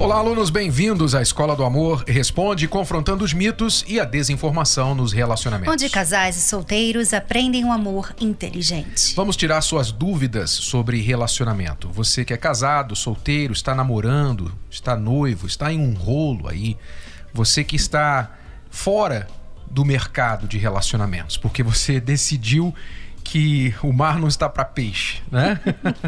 Olá, alunos, bem-vindos à Escola do Amor Responde, confrontando os mitos e a desinformação nos relacionamentos. Onde casais e solteiros aprendem um amor inteligente. Vamos tirar suas dúvidas sobre relacionamento. Você que é casado, solteiro, está namorando, está noivo, está em um rolo aí. Você que está fora do mercado de relacionamentos, porque você decidiu que o mar não está para peixe, né?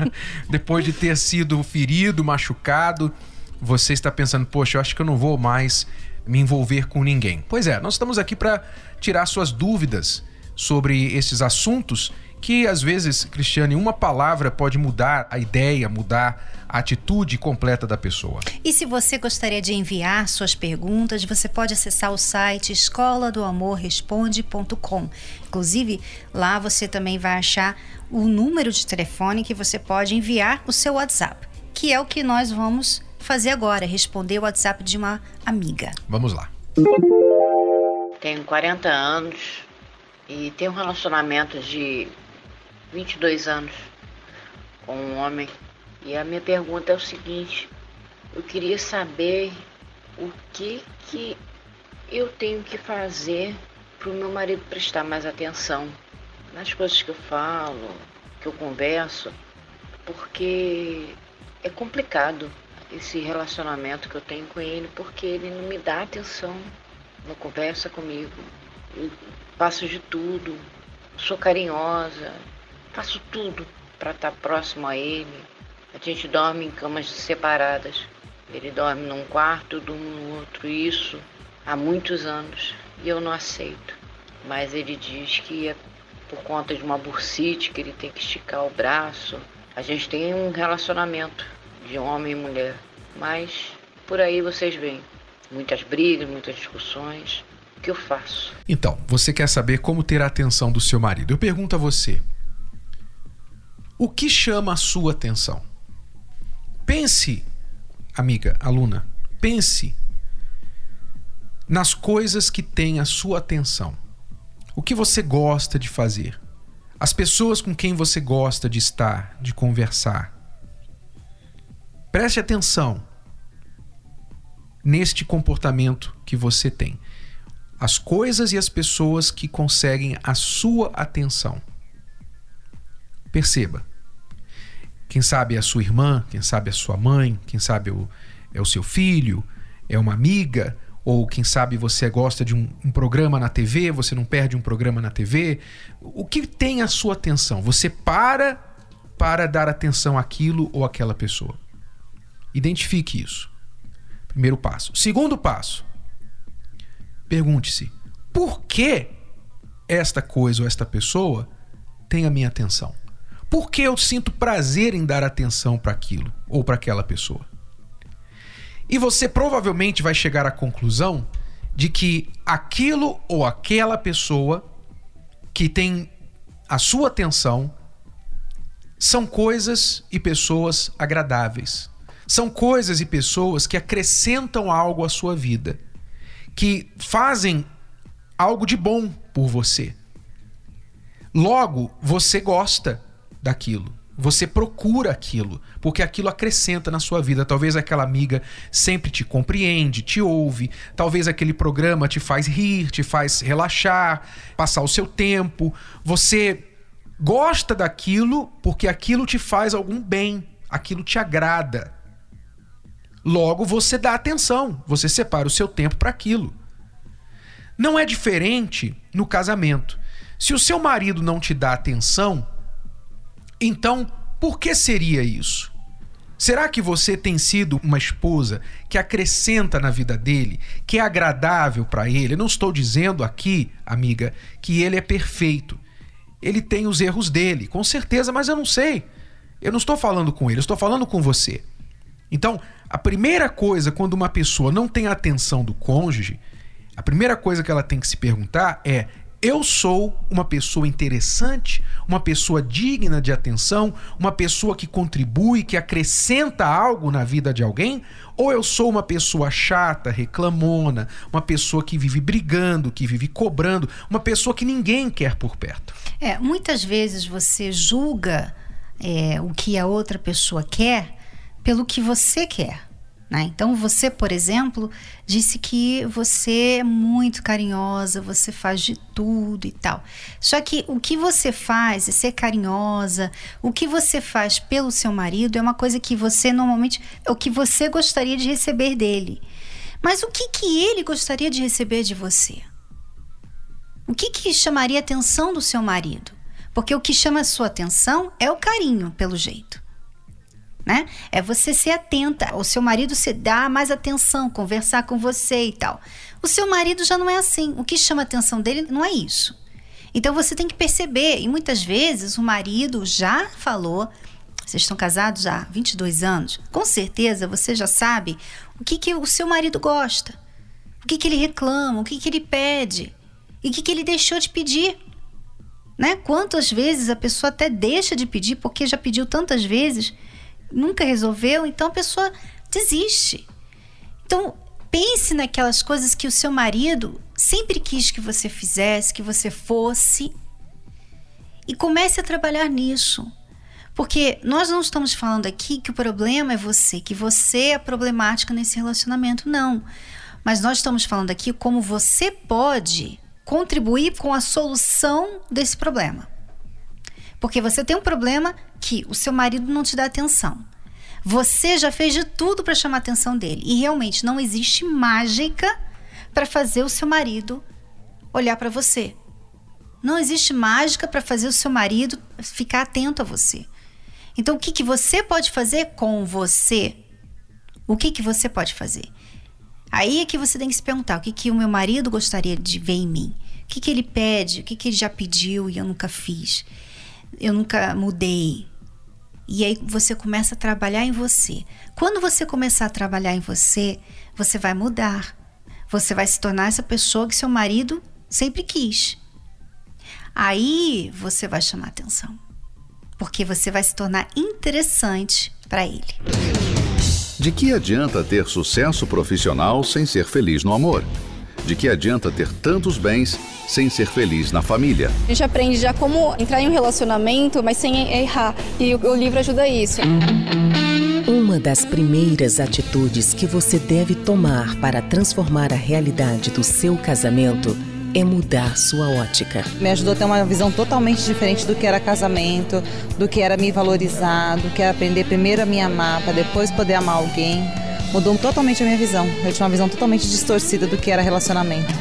Depois de ter sido ferido, machucado, você está pensando, poxa, eu acho que eu não vou mais me envolver com ninguém. Pois é, nós estamos aqui para tirar suas dúvidas sobre esses assuntos que às vezes, Cristiane, uma palavra pode mudar a ideia, mudar a atitude completa da pessoa. E se você gostaria de enviar suas perguntas, você pode acessar o site escola do amor responde.com. Inclusive, lá você também vai achar o número de telefone que você pode enviar o seu WhatsApp, que é o que nós vamos fazer agora, responder o WhatsApp de uma amiga. Vamos lá. Tenho 40 anos e tenho um relacionamento de 22 anos com um homem. E a minha pergunta é o seguinte: eu queria saber o que que eu tenho que fazer para o meu marido prestar mais atenção nas coisas que eu falo, que eu converso, porque é complicado esse relacionamento que eu tenho com ele, porque ele não me dá atenção, não conversa comigo. Eu faço de tudo, sou carinhosa, faço tudo para estar próximo a ele. A gente dorme em camas separadas. Ele dorme num quarto, eu durmo no outro. Isso há muitos anos e eu não aceito. Mas ele diz que é por conta de uma bursite que ele tem que esticar o braço. A gente tem um relacionamento de homem e mulher. Mas por aí vocês veem muitas brigas, muitas discussões. O que eu faço? Então, você quer saber como ter a atenção do seu marido? Eu pergunto a você: o que chama a sua atenção? Pense, amiga, aluna, pense nas coisas que têm a sua atenção. O que você gosta de fazer? As pessoas com quem você gosta de estar, de conversar. Preste atenção neste comportamento que você tem. As coisas e as pessoas que conseguem a sua atenção. Perceba. Quem sabe é a sua irmã, quem sabe é a sua mãe, quem sabe é o, é o seu filho, é uma amiga, ou quem sabe você gosta de um, um, programa na TV, você não perde um programa na TV. O que tem a sua atenção? Você para para dar atenção àquilo ou àquela pessoa. Identifique isso. Primeiro passo. Segundo passo. Pergunte-se: por que esta coisa ou esta pessoa tem a minha atenção? Por que eu sinto prazer em dar atenção para aquilo ou para aquela pessoa? E você provavelmente vai chegar à conclusão de que aquilo ou aquela pessoa que tem a sua atenção são coisas e pessoas agradáveis. São coisas e pessoas que acrescentam algo à sua vida, que fazem algo de bom por você. Logo, você gosta daquilo. Você procura aquilo, porque aquilo acrescenta na sua vida. Talvez aquela amiga sempre te compreende, te ouve. Talvez aquele programa te faz rir, te faz relaxar, passar o seu tempo. Você gosta daquilo porque aquilo te faz algum bem, aquilo te agrada. Logo, você dá atenção, você separa o seu tempo para aquilo. Não é diferente no casamento. Se o seu marido não te dá atenção, então por que seria isso? Será que você tem sido uma esposa que acrescenta na vida dele, que é agradável para ele? Eu não estou dizendo aqui, amiga, que ele é perfeito. Ele tem os erros dele, com certeza, mas eu não sei. Eu não estou falando com ele, eu estou falando com você. Então, a primeira coisa, quando uma pessoa não tem a atenção do cônjuge, a primeira coisa que ela tem que se perguntar é: eu sou uma pessoa interessante, uma pessoa digna de atenção, uma pessoa que contribui, que acrescenta algo na vida de alguém? Ou eu sou uma pessoa chata, reclamona, uma pessoa que vive brigando, que vive cobrando, uma pessoa que ninguém quer por perto? É, muitas vezes você julga é, o que a outra pessoa quer pelo que você quer. Né? Então, você, por exemplo, disse que você é muito carinhosa, você faz de tudo e tal. Só que o que você faz é ser carinhosa, o que você faz pelo seu marido é uma coisa que você normalmente. é o que você gostaria de receber dele. Mas o que, que ele gostaria de receber de você? O que, que chamaria a atenção do seu marido? Porque o que chama a sua atenção é o carinho, pelo jeito né? É você ser atenta, o seu marido se dá mais atenção, conversar com você e tal. O seu marido já não é assim. O que chama a atenção dele não é isso. Então você tem que perceber, e muitas vezes o marido já falou, vocês estão casados há 22 anos, com certeza você já sabe o que, que o seu marido gosta, o que, que ele reclama, o que, que ele pede e o que, que ele deixou de pedir. Né? Quantas vezes a pessoa até deixa de pedir porque já pediu tantas vezes nunca resolveu, então a pessoa desiste. Então, pense naquelas coisas que o seu marido sempre quis que você fizesse, que você fosse, e comece a trabalhar nisso. Porque nós não estamos falando aqui que o problema é você, que você é problemática nesse relacionamento, não. Mas nós estamos falando aqui como você pode contribuir com a solução desse problema. Porque você tem um problema que o seu marido não te dá atenção. Você já fez de tudo para chamar a atenção dele. E realmente não existe mágica para fazer o seu marido olhar para você. Não existe mágica para fazer o seu marido ficar atento a você. Então, o que, que você pode fazer com você? O que, que você pode fazer? Aí é que você tem que se perguntar: o que, que o meu marido gostaria de ver em mim? O que, que ele pede? O que, que ele já pediu e eu nunca fiz? Eu nunca mudei. E aí você começa a trabalhar em você. Quando você começar a trabalhar em você, você vai mudar. Você vai se tornar essa pessoa que seu marido sempre quis. Aí você vai chamar atenção. Porque você vai se tornar interessante para ele. De que adianta ter sucesso profissional sem ser feliz no amor? De que adianta ter tantos bens sem ser feliz na família? A gente aprende já como entrar em um relacionamento, mas sem errar. E o, livro ajuda isso. Uma das primeiras atitudes que você deve tomar para transformar a realidade do seu casamento é mudar sua ótica. Me ajudou a ter uma visão totalmente diferente do que era casamento, do que era me valorizar, do que era aprender primeiro a me amar, para depois poder amar alguém mudou totalmente a minha visão. Eu tinha uma visão totalmente distorcida do que era relacionamento.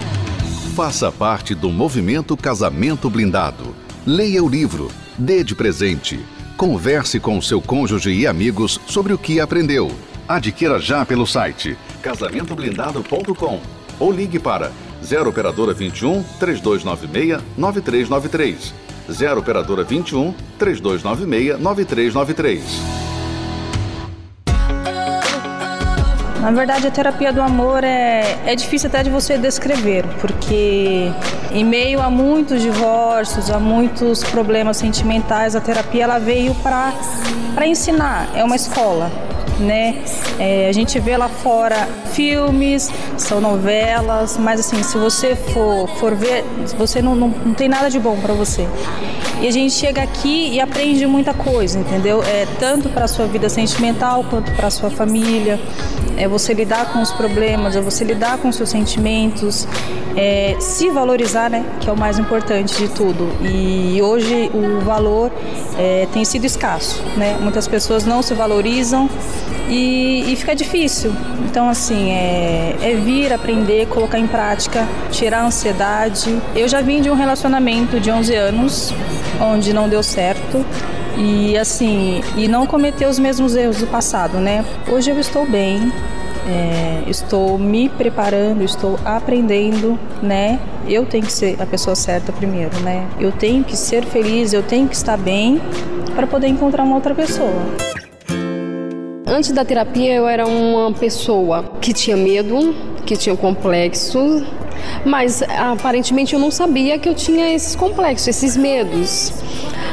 Faça parte do movimento Casamento Blindado. Leia o livro, dê de presente. Converse com o seu cônjuge e amigos sobre o que aprendeu. Adquira já pelo site casamentoblindado.com ou ligue para 0 operadora 21 3296 9393. 0 operadora 21 3296 9393. Na verdade, a terapia do amor é, é difícil até de você descrever, porque em meio a muitos divórcios, a muitos problemas sentimentais, a terapia ela veio para ensinar, é uma escola né? É, a gente vê lá fora filmes, são novelas, mas assim, se você for, for ver, você não, não, não tem nada de bom para você. E a gente chega aqui e aprende muita coisa, entendeu? É tanto para sua vida sentimental quanto para sua família. É você lidar com os problemas, é você lidar com os seus sentimentos, é se valorizar, né? Que é o mais importante de tudo. E hoje o valor é, tem sido escasso, né? Muitas pessoas não se valorizam e, e fica difícil. Então, assim, é, é vir, aprender, colocar em prática, tirar a ansiedade. Eu já vim de um relacionamento de 11 anos, onde não deu certo e assim e não cometer os mesmos erros do passado, né? Hoje eu estou bem, é, estou me preparando, estou aprendendo, né? Eu tenho que ser a pessoa certa primeiro, né? Eu tenho que ser feliz, eu tenho que estar bem para poder encontrar uma outra pessoa. Antes da terapia, eu era uma pessoa que tinha medo, que tinha complexo, Mas aparentemente eu não sabia que eu tinha esses complexos, esses medos.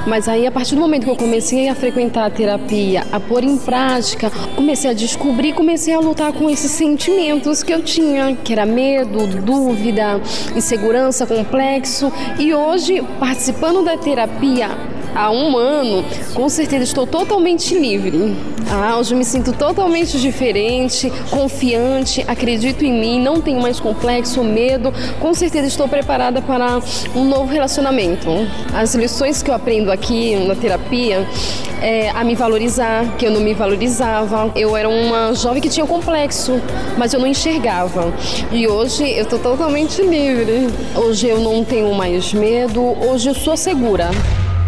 Mas aí, a partir do momento que eu comecei a frequentar a terapia, a pôr em prática, comecei a descobrir, comecei a lutar com esses sentimentos que eu tinha, que era medo, dúvida, insegurança, complexo. E hoje, participando da terapia, há um ano, com certeza estou totalmente livre. Ah, hoje me sinto totalmente diferente, confiante, acredito em mim, não tenho mais complexo, medo. Com certeza estou preparada para um novo relacionamento. As lições que eu aprendo aqui na terapia é a me valorizar, que eu não me valorizava. Eu era uma jovem que tinha complexo, mas eu não enxergava. E hoje eu estou totalmente livre. Hoje eu não tenho mais medo, hoje eu sou segura.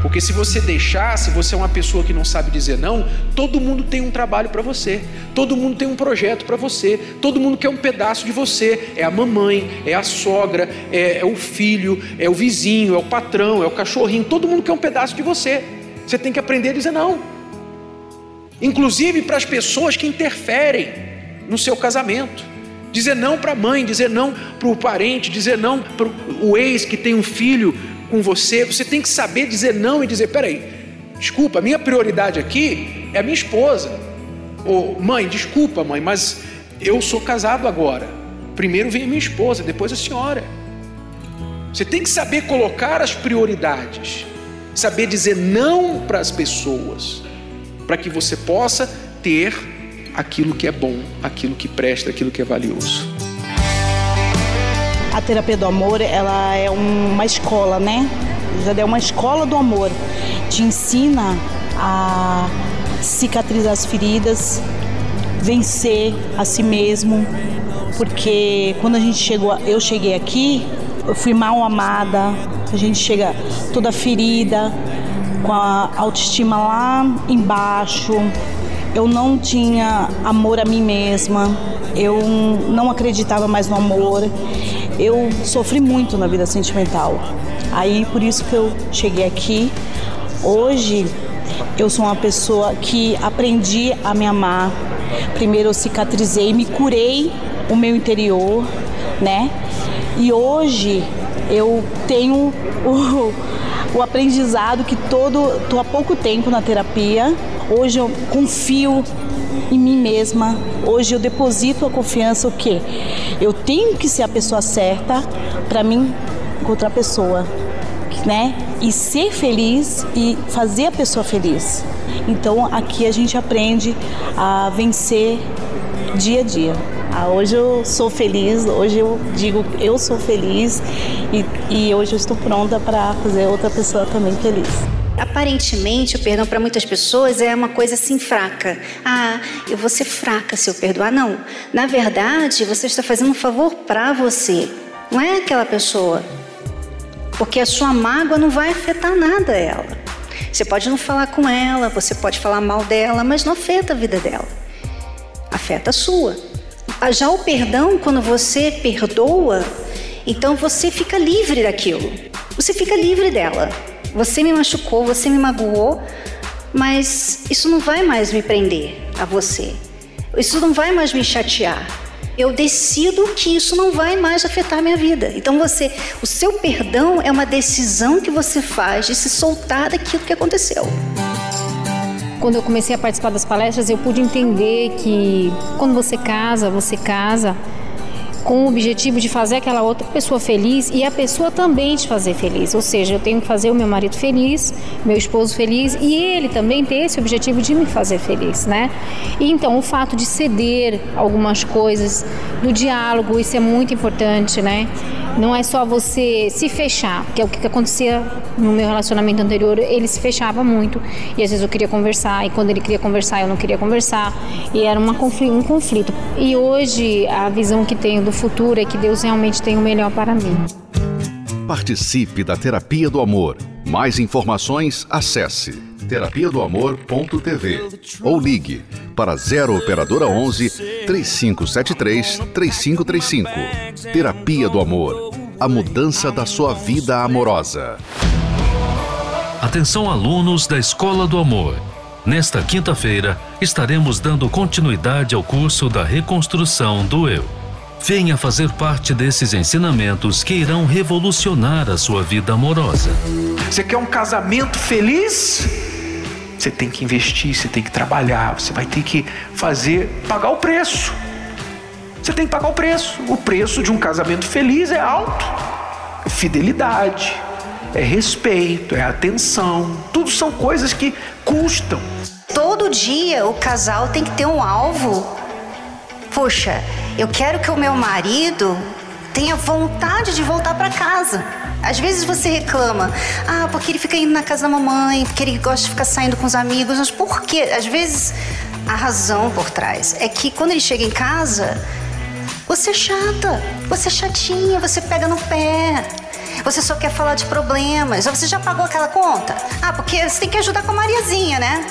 Porque se você deixar, se você é uma pessoa que não sabe dizer não, todo mundo tem um trabalho para você, todo mundo tem um projeto para você, todo mundo quer um pedaço de você. É a mamãe, é a sogra, é, é, o filho, é o vizinho, é o patrão, é o cachorrinho, todo mundo quer um pedaço de você. Você tem que aprender a dizer não. Inclusive para as pessoas que interferem no seu casamento. Dizer não para a mãe, dizer não para o parente, dizer não para o ex que tem um filho com você, você tem que saber dizer não e dizer: peraí, desculpa, minha prioridade aqui é a minha esposa. Ou, mãe, desculpa, mãe, mas eu sou casado agora. Primeiro vem a minha esposa, depois a senhora. Você tem que saber colocar as prioridades, saber dizer não para as pessoas, para que você possa ter aquilo que é bom, aquilo que presta, aquilo que é valioso. A terapia do amor, ela é uma escola, né? Já é uma escola do amor. Te ensina a cicatrizar as feridas, vencer a si mesmo, porque quando a gente chegou, eu cheguei aqui, eu fui mal amada, a gente chega toda ferida, com a autoestima lá embaixo. Eu não tinha amor a mim mesma, eu não acreditava mais no amor eu sofri muito na vida sentimental. Aí por isso que eu cheguei aqui. Hoje eu sou uma pessoa que aprendi a me amar. Primeiro eu cicatrizei, me curei o meu interior, né? E hoje eu tenho o, o aprendizado que todo, tô há pouco tempo na terapia. Hoje eu confio em mim mesma. Hoje eu deposito a confiança o quê? Eu tenho que ser a pessoa certa para mim encontrar a pessoa, né? E ser feliz e fazer a pessoa feliz. Então aqui a gente aprende a vencer dia a dia. Ah, hoje eu sou feliz, hoje eu digo eu sou feliz e, e hoje eu estou pronta para fazer outra pessoa também feliz. Aparentemente, o perdão para muitas pessoas é uma coisa assim fraca. Ah, eu vou ser fraca se eu perdoar. Não. Na verdade, você está fazendo um favor para você, não é aquela pessoa. Porque a sua mágoa não vai afetar nada ela. Você pode não falar com ela, você pode falar mal dela, mas não afeta a vida dela. Afeta a sua. Ah, já o perdão, quando você perdoa, então você fica livre daquilo. Você fica livre dela. Você me machucou, você me magoou, mas isso não vai mais me prender a você. Isso não vai mais me chatear. Eu decido que isso não vai mais afetar minha vida. Então você, o seu perdão é uma decisão que você faz de se soltar daquilo que aconteceu. Quando eu comecei a participar das palestras, eu pude entender que quando você casa, você casa com o objetivo de fazer aquela outra pessoa feliz e a pessoa também te fazer feliz. Ou seja, eu tenho que fazer o meu marido feliz, meu esposo feliz e ele também ter esse objetivo de me fazer feliz, né? E então o fato de ceder algumas coisas, do diálogo, isso é muito importante, né? Não é só você se fechar, que é o que acontecia no meu relacionamento anterior. Ele se fechava muito e às vezes eu queria conversar e quando ele queria conversar eu não queria conversar e era uma, um conflito. E hoje a visão que tenho do futuro é que Deus realmente tem o melhor para mim. Participe da Terapia do Amor. Mais informações, acesse terapia do amor.tv ou ligue para 0 operadora 11 3573 3535. Terapia do Amor. A mudança da sua vida amorosa. Atenção alunos da Escola do Amor. Nesta quinta-feira estaremos dando continuidade ao curso da reconstrução do eu. Venha fazer parte desses ensinamentos que irão revolucionar a sua vida amorosa. Você quer um casamento feliz? Você tem que investir, você tem que trabalhar, você vai ter que fazer, pagar o preço. Você tem que pagar o preço. O preço de um casamento feliz é alto. É fidelidade, é respeito, é atenção. Tudo são coisas que custam. Todo dia o casal tem que ter um alvo. Puxa, eu quero que o meu marido tenha vontade de voltar para casa. Às vezes você reclama, ah, porque ele fica indo na casa da mamãe, porque ele gosta de ficar saindo com os amigos. Mas por quê? Às vezes a razão por trás é que quando ele chega em casa, você é chata, você é chatinha, você pega no pé. Você só quer falar de problemas. Você já pagou aquela conta? Ah, porque você tem que ajudar com a Mariazinha, né?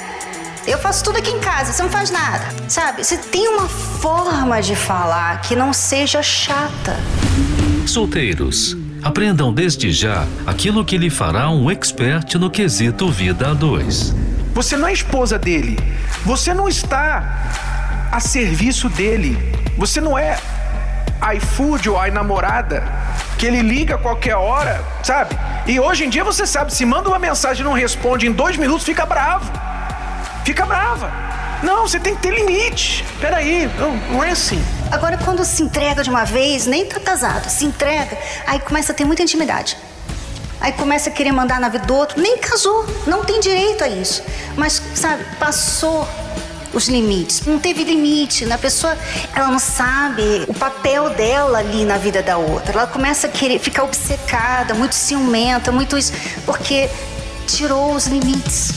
Eu faço tudo aqui em casa, você não faz nada. Sabe? Você tem uma forma de falar que não seja chata. Solteiros, aprendam desde já aquilo que lhe fará um expert no quesito vida a dois. Você não é esposa dele. Você não está a serviço dele. Você não é iFood ou namorada que ele liga a qualquer hora, sabe? E hoje em dia você sabe, se manda uma mensagem e não responde em dois minutos, fica bravo. Fica brava. Não, você tem que ter limite. Peraí, não, não é assim. Agora, quando se entrega de uma vez, nem tá casado, se entrega, aí começa a ter muita intimidade. Aí começa a querer mandar na vida do outro, nem casou, não tem direito a isso. Mas, sabe, passou os limites. Não teve limite. A pessoa, ela não sabe o papel dela ali na vida da outra. Ela começa a querer ficar obcecada, muito ciumenta, muito isso, porque tirou os limites.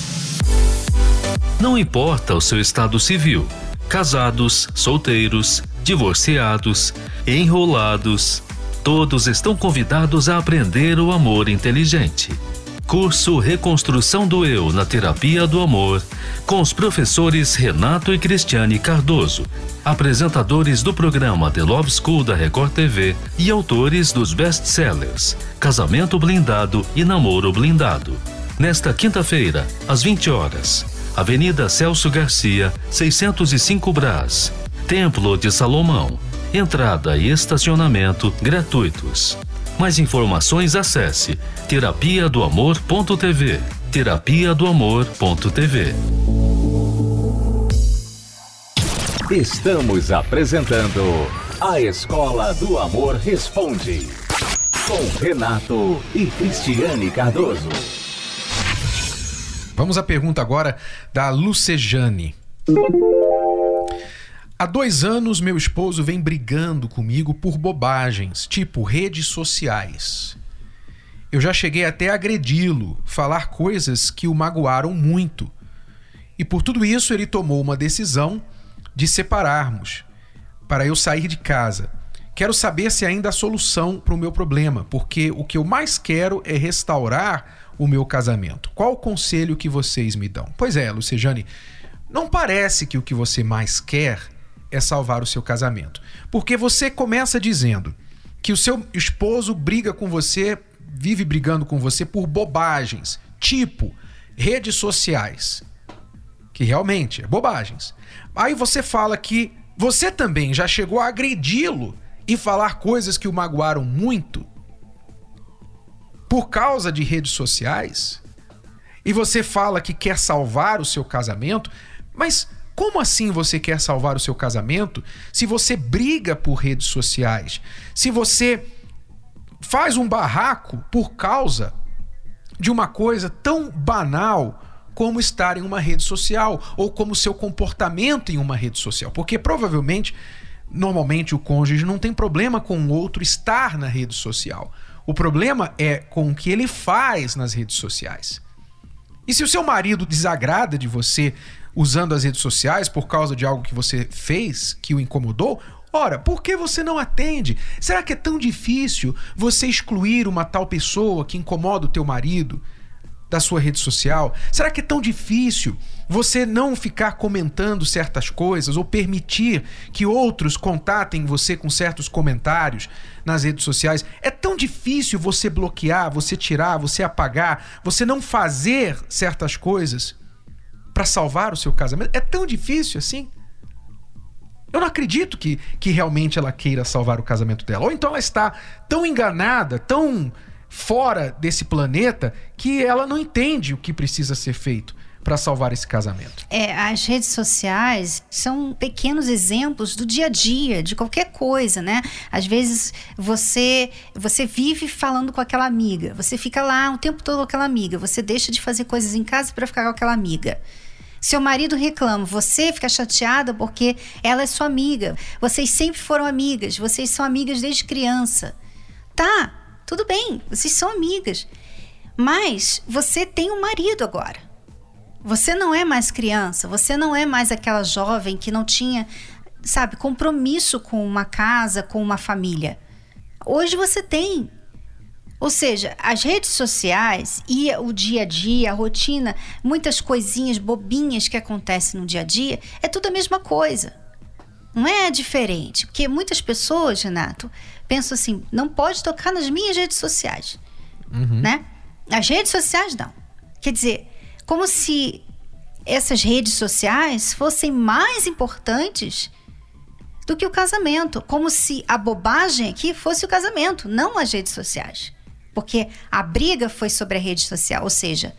Não importa o seu estado civil, casados, solteiros, divorciados, enrolados, todos estão convidados a aprender o amor inteligente. Curso Reconstrução do Eu na Terapia do Amor, com os professores Renato e Cristiane Cardoso, apresentadores do programa The Love School da Record TV e autores dos best-sellers Casamento Blindado e Namoro Blindado. Nesta quinta-feira, às 20 horas, Avenida Celso Garcia, 605 Brás, Templo de Salomão. Entrada e estacionamento gratuitos. Mais informações acesse terapia do amor.tv. Terapia do amor.tv. Estamos apresentando A Escola do Amor Responde. Com Renato e Cristiane Cardoso. Vamos à pergunta agora da Lucejane. Há dois anos, meu esposo vem brigando comigo por bobagens, tipo redes sociais. Eu já cheguei até a agredi-lo, falar coisas que o magoaram muito. E por tudo isso, ele tomou uma decisão de separarmos, para eu sair de casa. Quero saber se ainda há solução para o meu problema, porque o que eu mais quero é restaurar o meu casamento. Qual o conselho que vocês me dão? Pois é, Lucejane, não parece que o que você mais quer é salvar o seu casamento. Porque você começa dizendo que o seu esposo briga com você, vive brigando com você por bobagens, tipo redes sociais, que realmente é bobagens. Aí você fala que você também já chegou a agredi-lo e falar coisas que o magoaram muito por causa de redes sociais e você fala que quer salvar o seu casamento, mas como assim você quer salvar o seu casamento se você briga por redes sociais? Se você faz um barraco por causa de uma coisa tão banal como estar em uma rede social ou como seu comportamento em uma rede social? Porque provavelmente, normalmente, o cônjuge não tem problema com o outro estar na rede social. O problema é com o que ele faz nas redes sociais. E se o seu marido desagrada de você usando as redes sociais por causa de algo que você fez que o incomodou, ora, por que você não atende? Será que é tão difícil você excluir uma tal pessoa que incomoda o teu marido? Da sua rede social? Será que é tão difícil você não ficar comentando certas coisas ou permitir que outros contatem você com certos comentários nas redes sociais? É tão difícil você bloquear, você tirar, você apagar, você não fazer certas coisas para salvar o seu casamento? É tão difícil assim? Eu não acredito que, que realmente ela queira salvar o casamento dela. Ou então ela está tão enganada, tão fora desse planeta, que ela não entende o que precisa ser feito para salvar esse casamento. É, as redes sociais são pequenos exemplos do dia a dia, de qualquer coisa, né? Às vezes você você vive falando com aquela amiga, você fica lá o tempo todo com aquela amiga, você deixa de fazer coisas em casa para ficar com aquela amiga. Seu marido reclama, você fica chateada porque ela é sua amiga. Vocês sempre foram amigas, vocês são amigas desde criança. Tá, tudo bem, vocês são amigas. Mas você tem um marido agora. Você não é mais criança, você não é mais aquela jovem que não tinha, sabe, compromisso com uma casa, com uma família. Hoje você tem. Ou seja, as redes sociais e o dia a dia, a rotina, muitas coisinhas bobinhas que acontecem no dia a dia, é tudo a mesma coisa. Não é diferente. Porque muitas pessoas, Renato, pensam assim: não pode tocar nas minhas redes sociais. Uhum. Né? As redes sociais não. Quer dizer, como se essas redes sociais fossem mais importantes do que o casamento, como se a bobagem aqui fosse o casamento, não as redes sociais. Porque a briga foi sobre a rede social, ou seja,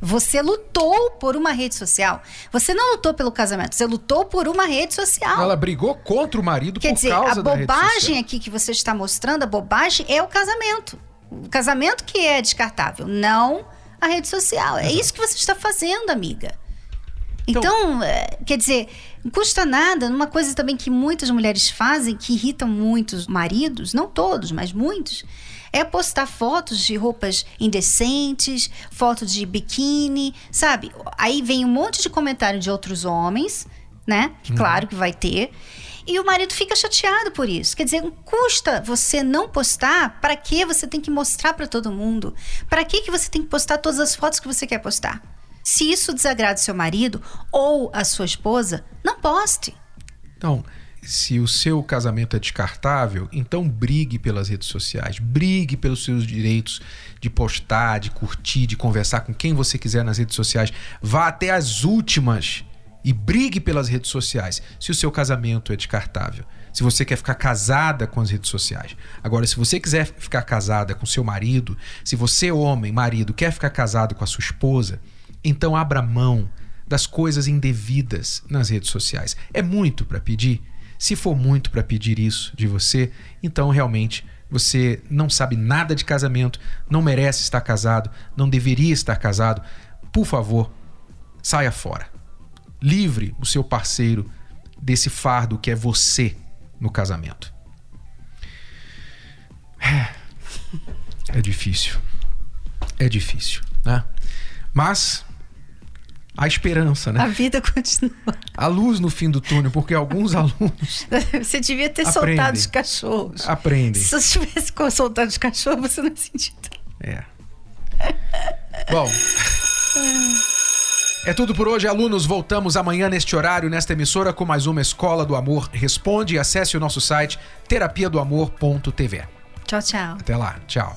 você lutou por uma rede social. Você não lutou pelo casamento, você lutou por uma rede social. Ela brigou contra o marido Quer por dizer, causa a da rede bobagem social. aqui que você está mostrando, a bobagem é o casamento. O casamento que é descartável, não a rede social. É isso que você está fazendo, amiga. Então, então é, quer dizer, não custa nada. Uma coisa também que muitas mulheres fazem, que irritam muitos maridos, não todos, mas muitos, é postar fotos de roupas indecentes, fotos de biquíni, sabe? Aí vem um monte de comentário de outros homens, né? Que Uhum. claro que vai ter. E o marido fica chateado por isso. Quer dizer, custa você não postar? Para que você tem que mostrar para todo mundo? Para que que você tem que postar todas as fotos que você quer postar? Se isso desagrada o seu marido ou a sua esposa, não poste. Então, se o seu casamento é descartável, então brigue pelas redes sociais, brigue pelos seus direitos de postar, de curtir, de conversar com quem você quiser nas redes sociais. Vá até as últimas e brigue pelas redes sociais se o seu casamento é descartável. Se você quer ficar casada com as redes sociais. Agora, se você quiser ficar casada com seu marido, se você, homem, marido, quer ficar casado com a sua esposa, então abra mão das coisas indevidas nas redes sociais. É muito para pedir? Se for muito para pedir isso de você, então realmente você não sabe nada de casamento, não merece estar casado, não deveria estar casado. Por favor, saia fora. Livre o seu parceiro desse fardo que é você no casamento. É difícil. É difícil, né? Mas há esperança, né? A vida continua. A luz no fim do túnel, porque alguns alunos Você devia ter Aprendem. soltado os cachorros. aprendem. Se você tivesse soltado os cachorros, você não ia sentir tanto. É. Bom. É tudo por hoje, alunos. Voltamos amanhã neste horário, nesta emissora, com mais uma Escola do Amor Responde. E acesse o nosso site terapiadoamor.tv. Tchau, tchau. Até lá. Tchau.